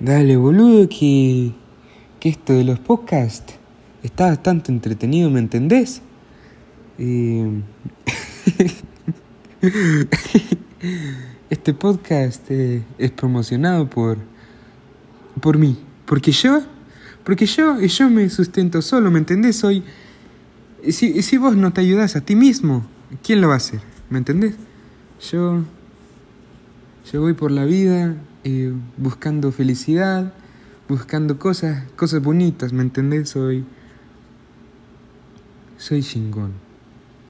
Dale, boludo, que, que esto de los podcasts está bastante entretenido, ¿me entendés? Este podcast eh, es promocionado por por mí, porque yo, porque yo, yo me sustento solo, ¿me entendés? Soy si, si vos no te ayudas a ti mismo, ¿quién lo va a hacer? ¿Me entendés? Yo yo voy por la vida eh, buscando felicidad, buscando cosas, cosas bonitas, ¿me entendés? Soy soy chingón.